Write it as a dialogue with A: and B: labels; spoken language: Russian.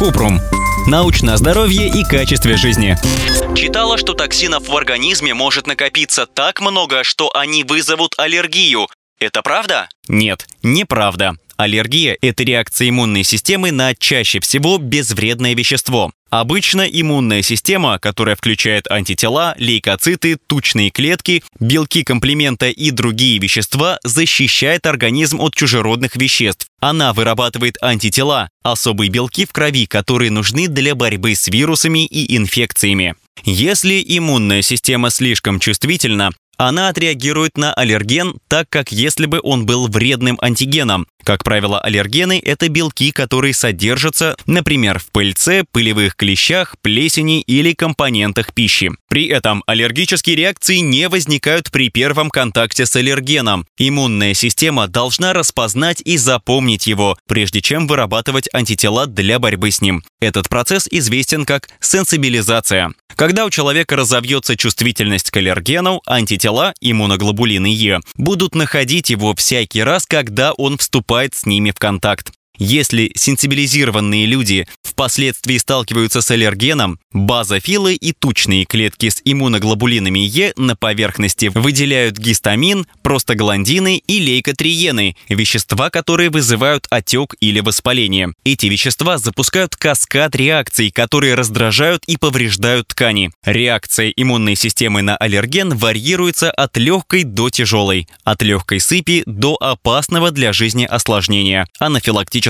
A: Купрум. Научное здоровье и качестве жизни.
B: Читала, что токсинов в организме может накопиться так много, что они вызовут аллергию. Это правда?
A: Нет, неправда. Аллергия – это реакция иммунной системы на чаще всего безвредное вещество. Обычно иммунная система, которая включает антитела, лейкоциты, тучные клетки, белки комплемента и другие вещества, защищает организм от чужеродных веществ. Она вырабатывает антитела, особые белки в крови, которые нужны для борьбы с вирусами и инфекциями. Если иммунная система слишком чувствительна, она отреагирует на аллерген так, как если бы он был вредным антигеном. Как правило, аллергены – это белки, которые содержатся, например, в пыльце, пылевых клещах, плесени или компонентах пищи. При этом аллергические реакции не возникают при первом контакте с аллергеном. Иммунная система должна распознать и запомнить его, прежде чем вырабатывать антитела для борьбы с ним. Этот процесс известен как сенсибилизация. Когда у человека разовьется чувствительность к аллергену, антитела, иммуноглобулины Е, будут находить его всякий раз, когда он вступает с ними в контакт. Если сенсибилизированные люди впоследствии сталкиваются с аллергеном, базофилы и тучные клетки с иммуноглобулинами Е на поверхности выделяют гистамин, простагландины и лейкотриены, вещества, которые вызывают отек или воспаление. Эти вещества запускают каскад реакций, которые раздражают и повреждают ткани. Реакция иммунной системы на аллерген варьируется от легкой до тяжелой, от легкой сыпи до опасного для жизни осложнения – анафилактического